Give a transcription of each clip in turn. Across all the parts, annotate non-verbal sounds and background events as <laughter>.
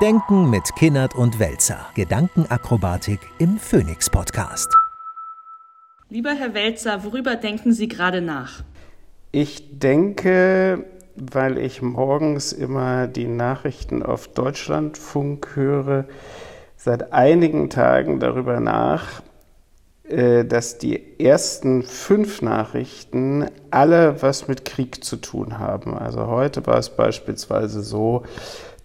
Denken mit Kinnert und Welzer. Gedankenakrobatik im Phoenix Podcast. Lieber Herr Welzer, worüber denken Sie gerade nach? Ich denke, weil ich morgens immer die Nachrichten auf Deutschlandfunk höre, seit einigen Tagen darüber nach, äh, dass die ersten fünf Nachrichten alle was mit Krieg zu tun haben. Also heute war es beispielsweise so,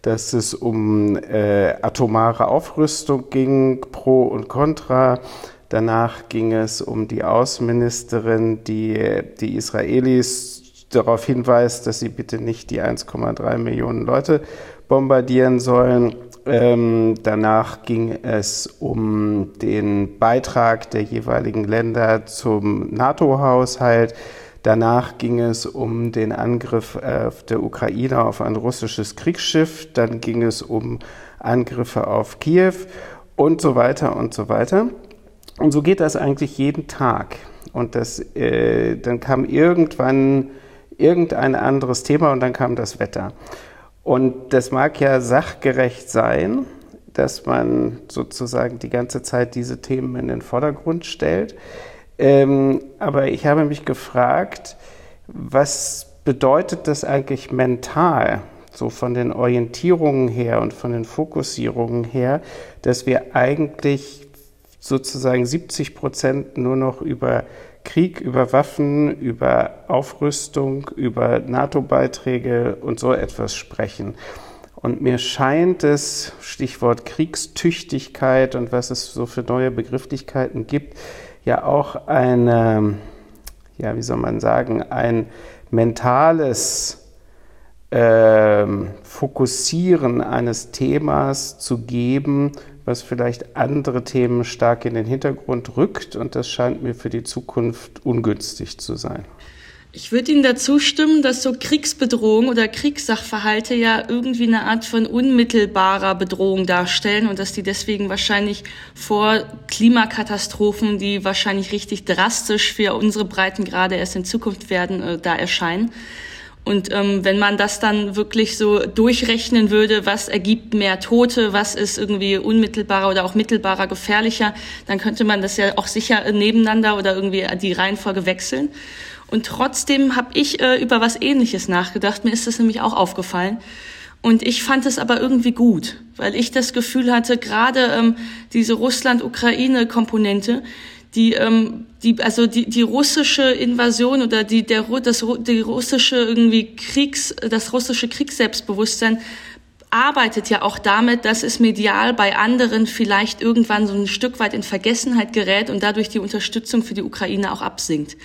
dass es um äh, atomare Aufrüstung ging, pro und contra. Danach ging es um die Außenministerin, die die Israelis darauf hinweist, dass sie bitte nicht die 1,3 Millionen Leute bombardieren sollen. Ähm, danach ging es um den Beitrag der jeweiligen Länder zum NATO-Haushalt. Danach ging es um den Angriff auf der Ukraine auf ein russisches Kriegsschiff. Dann ging es um Angriffe auf Kiew und so weiter und so weiter. Und so geht das eigentlich jeden Tag. Und das, äh, dann kam irgendwann irgendein anderes Thema und dann kam das Wetter. Und das mag ja sachgerecht sein, dass man sozusagen die ganze Zeit diese Themen in den Vordergrund stellt. Ähm, aber ich habe mich gefragt, was bedeutet das eigentlich mental, so von den Orientierungen her und von den Fokussierungen her, dass wir eigentlich sozusagen 70 Prozent nur noch über Krieg, über Waffen, über Aufrüstung, über NATO-Beiträge und so etwas sprechen. Und mir scheint es, Stichwort Kriegstüchtigkeit und was es so für neue Begrifflichkeiten gibt, ja auch eine, ja, wie soll man sagen, ein mentales äh, Fokussieren eines Themas zu geben, was vielleicht andere Themen stark in den Hintergrund rückt. Und das scheint mir für die Zukunft ungünstig zu sein. Ich würde Ihnen dazu stimmen, dass so Kriegsbedrohung oder Kriegssachverhalte ja irgendwie eine Art von unmittelbarer Bedrohung darstellen und dass die deswegen wahrscheinlich vor Klimakatastrophen, die wahrscheinlich richtig drastisch für unsere Breitengrade erst in Zukunft werden, äh, da erscheinen. Und ähm, wenn man das dann wirklich so durchrechnen würde, was ergibt mehr Tote, was ist irgendwie unmittelbarer oder auch mittelbarer gefährlicher, dann könnte man das ja auch sicher nebeneinander oder irgendwie die Reihenfolge wechseln. Und trotzdem habe ich äh, über was Ähnliches nachgedacht. Mir ist das nämlich auch aufgefallen. Und ich fand es aber irgendwie gut, weil ich das Gefühl hatte, gerade ähm, diese Russland-Ukraine-Komponente, die, ähm, die, also die, die russische Invasion oder die, der, das, die russische irgendwie Kriegs, das russische Kriegsselbstbewusstsein arbeitet ja auch damit, dass es medial bei anderen vielleicht irgendwann so ein Stück weit in Vergessenheit gerät und dadurch die Unterstützung für die Ukraine auch absinkt.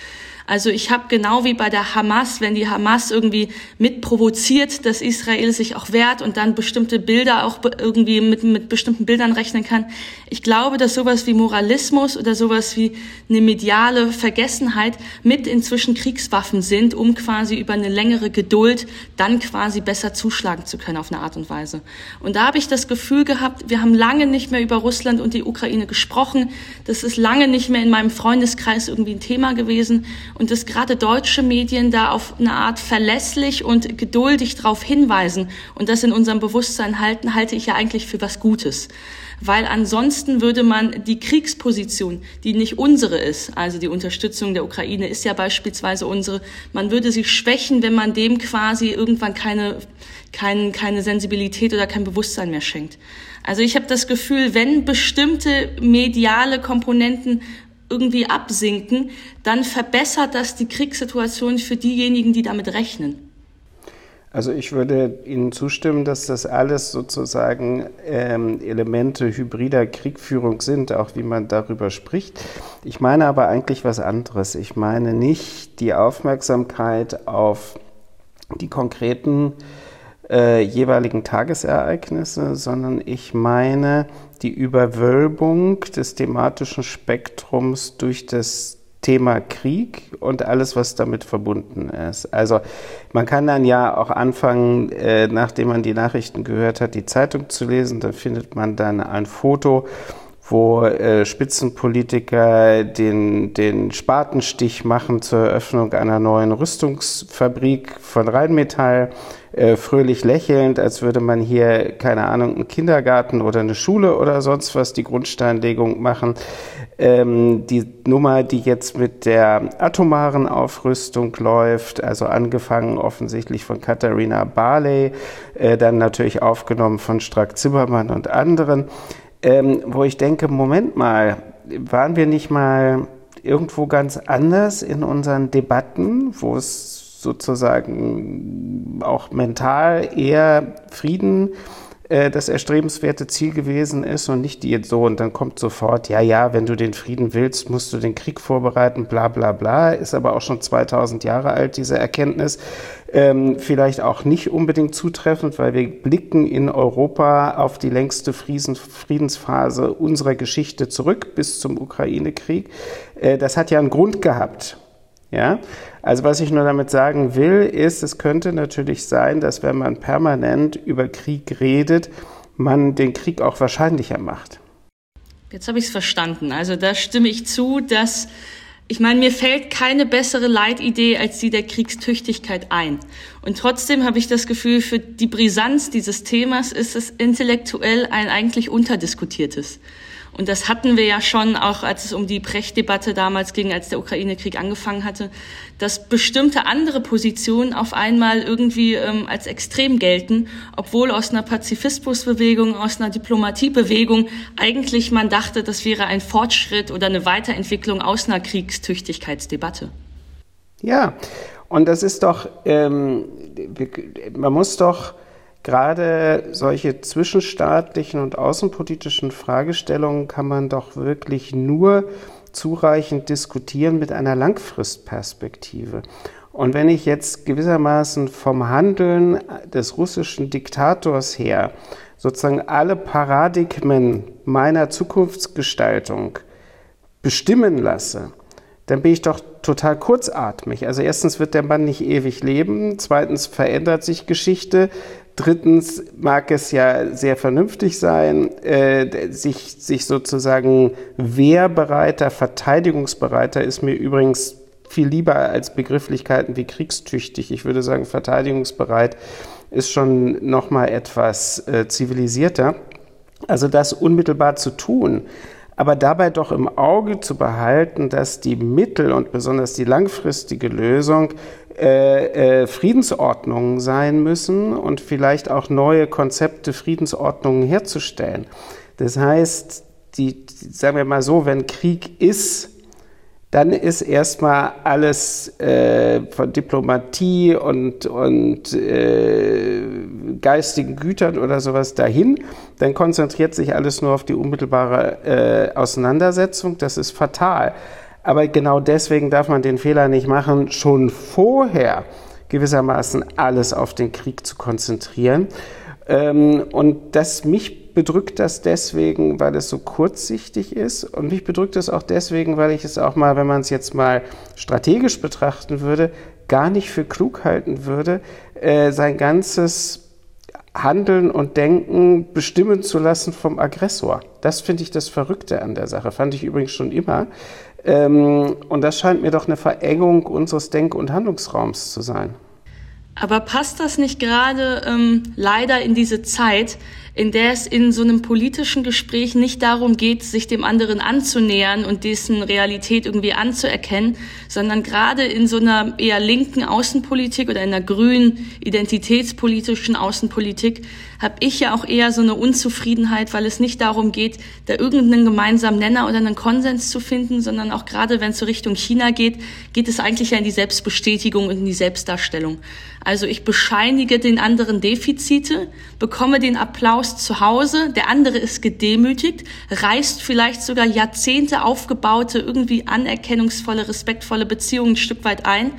Also ich habe genau wie bei der Hamas, wenn die Hamas irgendwie mitprovoziert, dass Israel sich auch wehrt und dann bestimmte Bilder auch irgendwie mit, mit bestimmten Bildern rechnen kann. Ich glaube, dass sowas wie Moralismus oder sowas wie eine mediale Vergessenheit mit inzwischen Kriegswaffen sind, um quasi über eine längere Geduld dann quasi besser zuschlagen zu können auf eine Art und Weise. Und da habe ich das Gefühl gehabt, wir haben lange nicht mehr über Russland und die Ukraine gesprochen. Das ist lange nicht mehr in meinem Freundeskreis irgendwie ein Thema gewesen und dass gerade deutsche Medien da auf eine Art verlässlich und geduldig darauf hinweisen und das in unserem Bewusstsein halten, halte ich ja eigentlich für was Gutes. Weil ansonsten würde man die Kriegsposition, die nicht unsere ist, also die Unterstützung der Ukraine ist ja beispielsweise unsere, man würde sie schwächen, wenn man dem quasi irgendwann keine, keine, keine Sensibilität oder kein Bewusstsein mehr schenkt. Also ich habe das Gefühl, wenn bestimmte mediale Komponenten irgendwie absinken, dann verbessert das die Kriegssituation für diejenigen, die damit rechnen. Also ich würde Ihnen zustimmen, dass das alles sozusagen ähm, Elemente hybrider Kriegführung sind, auch wie man darüber spricht. Ich meine aber eigentlich was anderes. Ich meine nicht die Aufmerksamkeit auf die konkreten äh, jeweiligen Tagesereignisse, sondern ich meine die Überwölbung des thematischen Spektrums durch das Thema Krieg und alles, was damit verbunden ist. Also man kann dann ja auch anfangen, äh, nachdem man die Nachrichten gehört hat, die Zeitung zu lesen. Da findet man dann ein Foto, wo äh, Spitzenpolitiker den, den Spatenstich machen zur Eröffnung einer neuen Rüstungsfabrik von Rheinmetall äh, fröhlich lächelnd, als würde man hier, keine Ahnung, einen Kindergarten oder eine Schule oder sonst was die Grundsteinlegung machen. Ähm, die Nummer, die jetzt mit der atomaren Aufrüstung läuft, also angefangen offensichtlich von Katharina Barley, äh, dann natürlich aufgenommen von Strack Zimmermann und anderen, ähm, wo ich denke, Moment mal, waren wir nicht mal irgendwo ganz anders in unseren Debatten, wo es sozusagen auch mental eher Frieden äh, das erstrebenswerte Ziel gewesen ist und nicht die so und dann kommt sofort, ja, ja, wenn du den Frieden willst, musst du den Krieg vorbereiten, bla bla bla, ist aber auch schon 2000 Jahre alt, diese Erkenntnis. Ähm, vielleicht auch nicht unbedingt zutreffend, weil wir blicken in Europa auf die längste Friedensphase unserer Geschichte zurück bis zum Ukraine-Krieg. Äh, das hat ja einen Grund gehabt. Ja, also was ich nur damit sagen will, ist, es könnte natürlich sein, dass wenn man permanent über Krieg redet, man den Krieg auch wahrscheinlicher macht. Jetzt habe ich es verstanden. Also da stimme ich zu, dass ich meine, mir fällt keine bessere Leitidee als die der Kriegstüchtigkeit ein. Und trotzdem habe ich das Gefühl, für die Brisanz dieses Themas ist es intellektuell ein eigentlich unterdiskutiertes. Und das hatten wir ja schon auch, als es um die Brecht-Debatte damals ging, als der Ukraine-Krieg angefangen hatte, dass bestimmte andere Positionen auf einmal irgendwie ähm, als extrem gelten, obwohl aus einer Pazifismusbewegung, aus einer Diplomatiebewegung eigentlich man dachte, das wäre ein Fortschritt oder eine Weiterentwicklung aus einer Kriegstüchtigkeitsdebatte. Ja, und das ist doch, ähm, man muss doch Gerade solche zwischenstaatlichen und außenpolitischen Fragestellungen kann man doch wirklich nur zureichend diskutieren mit einer Langfristperspektive. Und wenn ich jetzt gewissermaßen vom Handeln des russischen Diktators her sozusagen alle Paradigmen meiner Zukunftsgestaltung bestimmen lasse, dann bin ich doch total kurzatmig. Also erstens wird der Mann nicht ewig leben, zweitens verändert sich Geschichte, Drittens mag es ja sehr vernünftig sein, äh, sich, sich sozusagen wehrbereiter, verteidigungsbereiter ist mir übrigens viel lieber als Begrifflichkeiten wie kriegstüchtig. Ich würde sagen, verteidigungsbereit ist schon noch mal etwas äh, zivilisierter. Also das unmittelbar zu tun, aber dabei doch im Auge zu behalten, dass die Mittel und besonders die langfristige Lösung äh, äh, Friedensordnungen sein müssen und vielleicht auch neue Konzepte Friedensordnungen herzustellen. Das heißt, die, sagen wir mal so, wenn Krieg ist, dann ist erstmal alles äh, von Diplomatie und, und äh, geistigen Gütern oder sowas dahin. Dann konzentriert sich alles nur auf die unmittelbare äh, Auseinandersetzung. Das ist fatal. Aber genau deswegen darf man den Fehler nicht machen, schon vorher gewissermaßen alles auf den Krieg zu konzentrieren. Ähm, und das mich bedrückt das deswegen, weil es so kurzsichtig ist. Und mich bedrückt es auch deswegen, weil ich es auch mal, wenn man es jetzt mal strategisch betrachten würde, gar nicht für klug halten würde, äh, sein ganzes Handeln und Denken bestimmen zu lassen vom Aggressor. Das finde ich das Verrückte an der Sache. Fand ich übrigens schon immer. Ähm, und das scheint mir doch eine Verengung unseres Denk- und Handlungsraums zu sein. Aber passt das nicht gerade ähm, leider in diese Zeit, in der es in so einem politischen Gespräch nicht darum geht, sich dem anderen anzunähern und dessen Realität irgendwie anzuerkennen, sondern gerade in so einer eher linken Außenpolitik oder in einer grünen identitätspolitischen Außenpolitik habe ich ja auch eher so eine Unzufriedenheit, weil es nicht darum geht, da irgendeinen gemeinsamen Nenner oder einen Konsens zu finden, sondern auch gerade wenn es so Richtung China geht, geht es eigentlich ja in die Selbstbestätigung und in die Selbstdarstellung. Also ich bescheinige den anderen Defizite, bekomme den Applaus zu Hause, der andere ist gedemütigt, reißt vielleicht sogar Jahrzehnte aufgebaute, irgendwie anerkennungsvolle, respektvolle Beziehungen ein Stück weit ein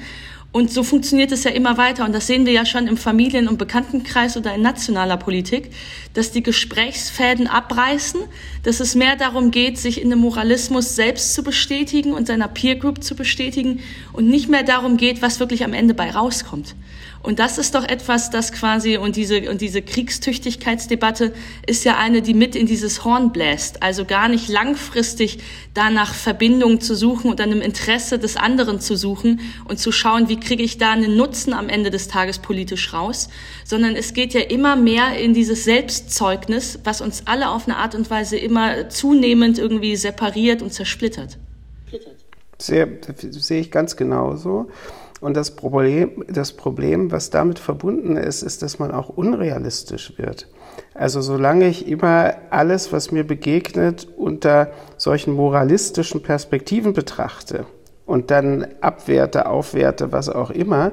und so funktioniert es ja immer weiter. Und das sehen wir ja schon im Familien- und Bekanntenkreis oder in nationaler Politik, dass die Gesprächsfäden abreißen, dass es mehr darum geht, sich in dem Moralismus selbst zu bestätigen und seiner Peer Group zu bestätigen und nicht mehr darum geht, was wirklich am Ende bei rauskommt. Und das ist doch etwas, das quasi, und diese, und diese Kriegstüchtigkeitsdebatte ist ja eine, die mit in dieses Horn bläst. Also gar nicht langfristig danach Verbindung zu suchen und einem Interesse des anderen zu suchen und zu schauen, wie kriege ich da einen Nutzen am Ende des Tages politisch raus, sondern es geht ja immer mehr in dieses Selbstzeugnis, was uns alle auf eine Art und Weise immer zunehmend irgendwie separiert und zersplittert. Sehr, sehe ich ganz genauso. Und das Problem, das Problem, was damit verbunden ist, ist, dass man auch unrealistisch wird. Also solange ich immer alles, was mir begegnet, unter solchen moralistischen Perspektiven betrachte und dann abwerte, aufwerte, was auch immer,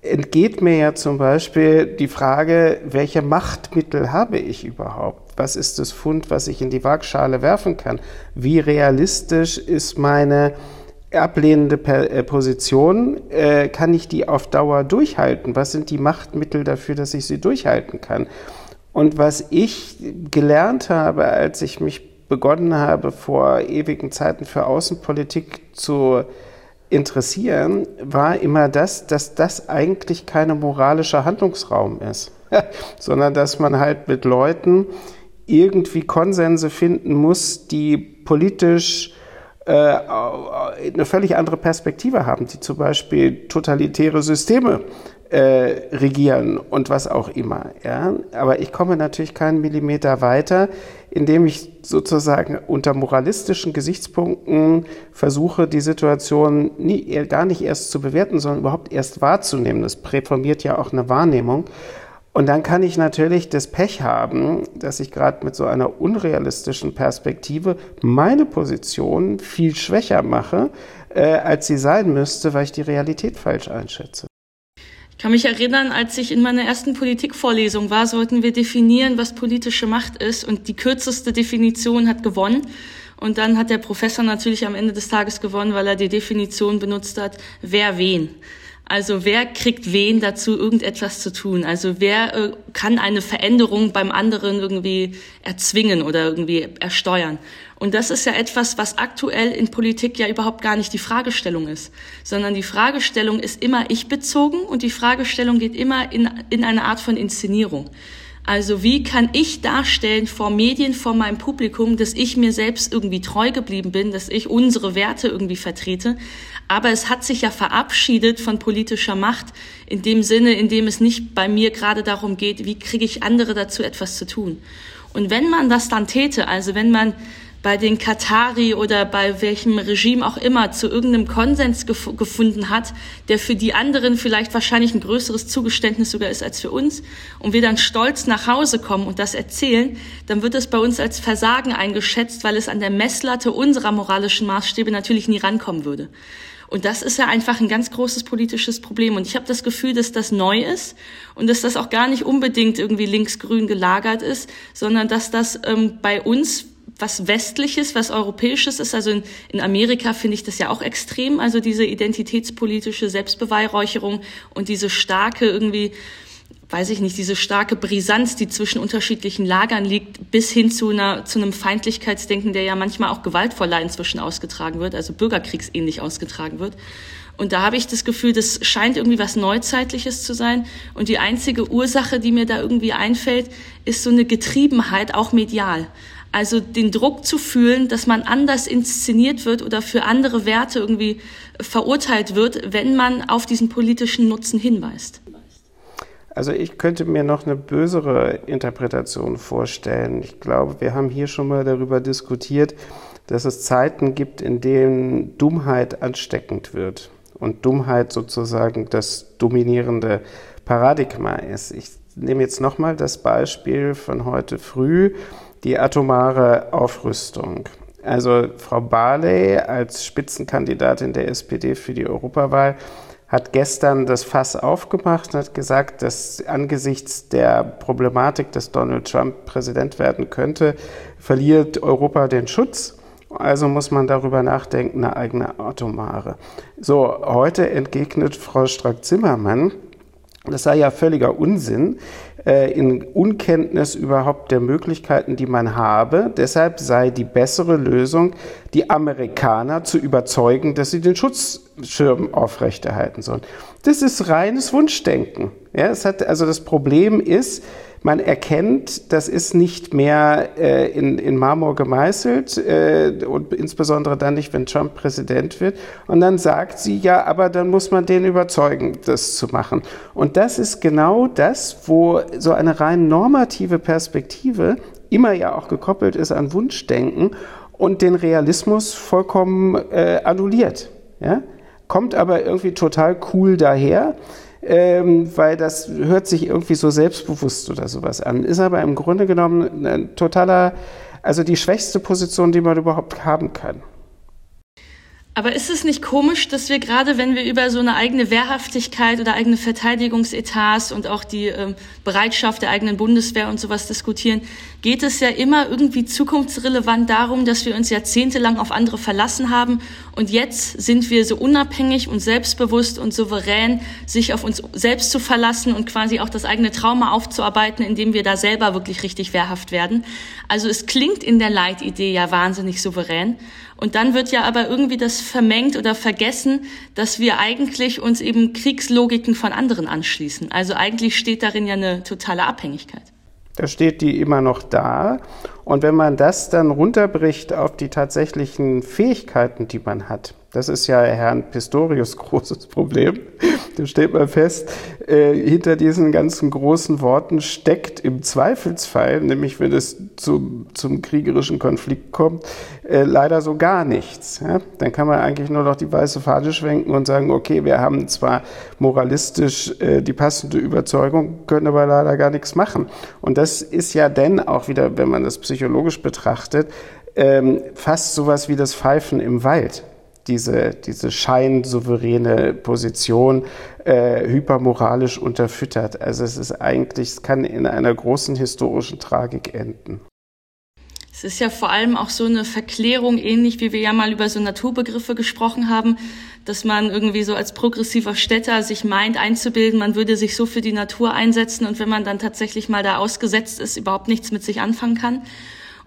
entgeht mir ja zum Beispiel die Frage, welche Machtmittel habe ich überhaupt? Was ist das Fund, was ich in die Waagschale werfen kann? Wie realistisch ist meine ablehnende äh, Position, äh, kann ich die auf Dauer durchhalten? Was sind die Machtmittel dafür, dass ich sie durchhalten kann? Und was ich gelernt habe, als ich mich begonnen habe, vor ewigen Zeiten für Außenpolitik zu interessieren, war immer das, dass das eigentlich kein moralischer Handlungsraum ist, <laughs> sondern dass man halt mit Leuten irgendwie Konsense finden muss, die politisch eine völlig andere Perspektive haben, die zum Beispiel totalitäre Systeme äh, regieren und was auch immer. Ja? Aber ich komme natürlich keinen Millimeter weiter, indem ich sozusagen unter moralistischen Gesichtspunkten versuche, die Situation nie, gar nicht erst zu bewerten, sondern überhaupt erst wahrzunehmen. Das präformiert ja auch eine Wahrnehmung. Und dann kann ich natürlich das Pech haben, dass ich gerade mit so einer unrealistischen Perspektive meine Position viel schwächer mache, äh, als sie sein müsste, weil ich die Realität falsch einschätze. Ich kann mich erinnern, als ich in meiner ersten Politikvorlesung war, sollten wir definieren, was politische Macht ist. Und die kürzeste Definition hat gewonnen. Und dann hat der Professor natürlich am Ende des Tages gewonnen, weil er die Definition benutzt hat, wer wen. Also wer kriegt wen dazu, irgendetwas zu tun? Also wer äh, kann eine Veränderung beim anderen irgendwie erzwingen oder irgendwie ersteuern? Und das ist ja etwas, was aktuell in Politik ja überhaupt gar nicht die Fragestellung ist, sondern die Fragestellung ist immer ich bezogen und die Fragestellung geht immer in, in eine Art von Inszenierung. Also wie kann ich darstellen vor Medien, vor meinem Publikum, dass ich mir selbst irgendwie treu geblieben bin, dass ich unsere Werte irgendwie vertrete. Aber es hat sich ja verabschiedet von politischer Macht in dem Sinne, in dem es nicht bei mir gerade darum geht, wie kriege ich andere dazu etwas zu tun. Und wenn man das dann täte, also wenn man bei den Katari oder bei welchem Regime auch immer zu irgendeinem Konsens gef gefunden hat, der für die anderen vielleicht wahrscheinlich ein größeres Zugeständnis sogar ist als für uns, und wir dann stolz nach Hause kommen und das erzählen, dann wird es bei uns als Versagen eingeschätzt, weil es an der Messlatte unserer moralischen Maßstäbe natürlich nie rankommen würde. Und das ist ja einfach ein ganz großes politisches Problem. Und ich habe das Gefühl, dass das neu ist und dass das auch gar nicht unbedingt irgendwie linksgrün gelagert ist, sondern dass das ähm, bei uns was Westliches, was Europäisches ist. Also in, in Amerika finde ich das ja auch extrem, also diese identitätspolitische Selbstbeweihräucherung und diese starke irgendwie, weiß ich nicht, diese starke Brisanz, die zwischen unterschiedlichen Lagern liegt, bis hin zu, einer, zu einem Feindlichkeitsdenken, der ja manchmal auch gewaltvoller inzwischen ausgetragen wird, also bürgerkriegsähnlich ausgetragen wird. Und da habe ich das Gefühl, das scheint irgendwie was Neuzeitliches zu sein. Und die einzige Ursache, die mir da irgendwie einfällt, ist so eine Getriebenheit, auch medial. Also den Druck zu fühlen, dass man anders inszeniert wird oder für andere Werte irgendwie verurteilt wird, wenn man auf diesen politischen Nutzen hinweist. Also ich könnte mir noch eine bösere Interpretation vorstellen. Ich glaube, wir haben hier schon mal darüber diskutiert, dass es Zeiten gibt, in denen Dummheit ansteckend wird und Dummheit sozusagen das dominierende Paradigma ist. Ich nehme jetzt nochmal das Beispiel von heute früh die atomare Aufrüstung. Also Frau Barley als Spitzenkandidatin der SPD für die Europawahl hat gestern das Fass aufgemacht und hat gesagt, dass angesichts der Problematik, dass Donald Trump Präsident werden könnte, verliert Europa den Schutz. Also muss man darüber nachdenken, eine eigene Atomare. So, heute entgegnet Frau Strack-Zimmermann, das sei ja völliger Unsinn, in Unkenntnis überhaupt der Möglichkeiten, die man habe. Deshalb sei die bessere Lösung, die Amerikaner zu überzeugen, dass sie den Schutzschirm aufrechterhalten sollen. Das ist reines Wunschdenken. Ja, es hat, also das Problem ist, man erkennt, das ist nicht mehr äh, in, in Marmor gemeißelt äh, und insbesondere dann nicht, wenn Trump Präsident wird. Und dann sagt sie, ja, aber dann muss man den überzeugen, das zu machen. Und das ist genau das, wo so eine rein normative Perspektive immer ja auch gekoppelt ist an Wunschdenken und den Realismus vollkommen äh, annulliert. Ja? Kommt aber irgendwie total cool daher ähm, weil das hört sich irgendwie so selbstbewusst oder sowas an. Ist aber im Grunde genommen ein totaler, also die schwächste Position, die man überhaupt haben kann. Aber ist es nicht komisch, dass wir gerade, wenn wir über so eine eigene Wehrhaftigkeit oder eigene Verteidigungsetats und auch die äh, Bereitschaft der eigenen Bundeswehr und sowas diskutieren, geht es ja immer irgendwie zukunftsrelevant darum, dass wir uns jahrzehntelang auf andere verlassen haben und jetzt sind wir so unabhängig und selbstbewusst und souverän, sich auf uns selbst zu verlassen und quasi auch das eigene Trauma aufzuarbeiten, indem wir da selber wirklich richtig wehrhaft werden. Also es klingt in der Leitidee ja wahnsinnig souverän. Und dann wird ja aber irgendwie das vermengt oder vergessen, dass wir eigentlich uns eben Kriegslogiken von anderen anschließen. Also eigentlich steht darin ja eine totale Abhängigkeit. Da steht die immer noch da. Und wenn man das dann runterbricht auf die tatsächlichen Fähigkeiten, die man hat, das ist ja Herrn Pistorius <laughs> großes Problem. Da stellt man fest, äh, hinter diesen ganzen großen Worten steckt im Zweifelsfall, nämlich wenn es zum, zum kriegerischen Konflikt kommt, äh, leider so gar nichts. Ja? Dann kann man eigentlich nur noch die weiße Fahne schwenken und sagen, okay, wir haben zwar moralistisch äh, die passende Überzeugung, können aber leider gar nichts machen. Und das ist ja dann auch wieder, wenn man das psychologisch betrachtet, ähm, fast sowas wie das Pfeifen im Wald diese, diese scheinsouveräne Position äh, hypermoralisch unterfüttert. Also es ist eigentlich, es kann in einer großen historischen Tragik enden. Es ist ja vor allem auch so eine Verklärung, ähnlich wie wir ja mal über so Naturbegriffe gesprochen haben, dass man irgendwie so als progressiver Städter sich meint einzubilden, man würde sich so für die Natur einsetzen und wenn man dann tatsächlich mal da ausgesetzt ist, überhaupt nichts mit sich anfangen kann.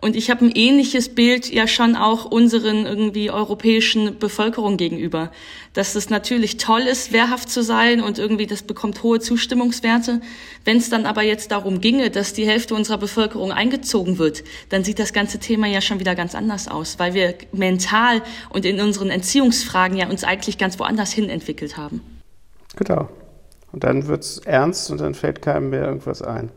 Und ich habe ein ähnliches Bild ja schon auch unseren irgendwie europäischen Bevölkerung gegenüber, dass es natürlich toll ist, wehrhaft zu sein und irgendwie das bekommt hohe Zustimmungswerte. Wenn es dann aber jetzt darum ginge, dass die Hälfte unserer Bevölkerung eingezogen wird, dann sieht das ganze Thema ja schon wieder ganz anders aus, weil wir mental und in unseren Entziehungsfragen ja uns eigentlich ganz woanders hin entwickelt haben. Genau. Und dann wird es ernst und dann fällt keinem mehr irgendwas ein.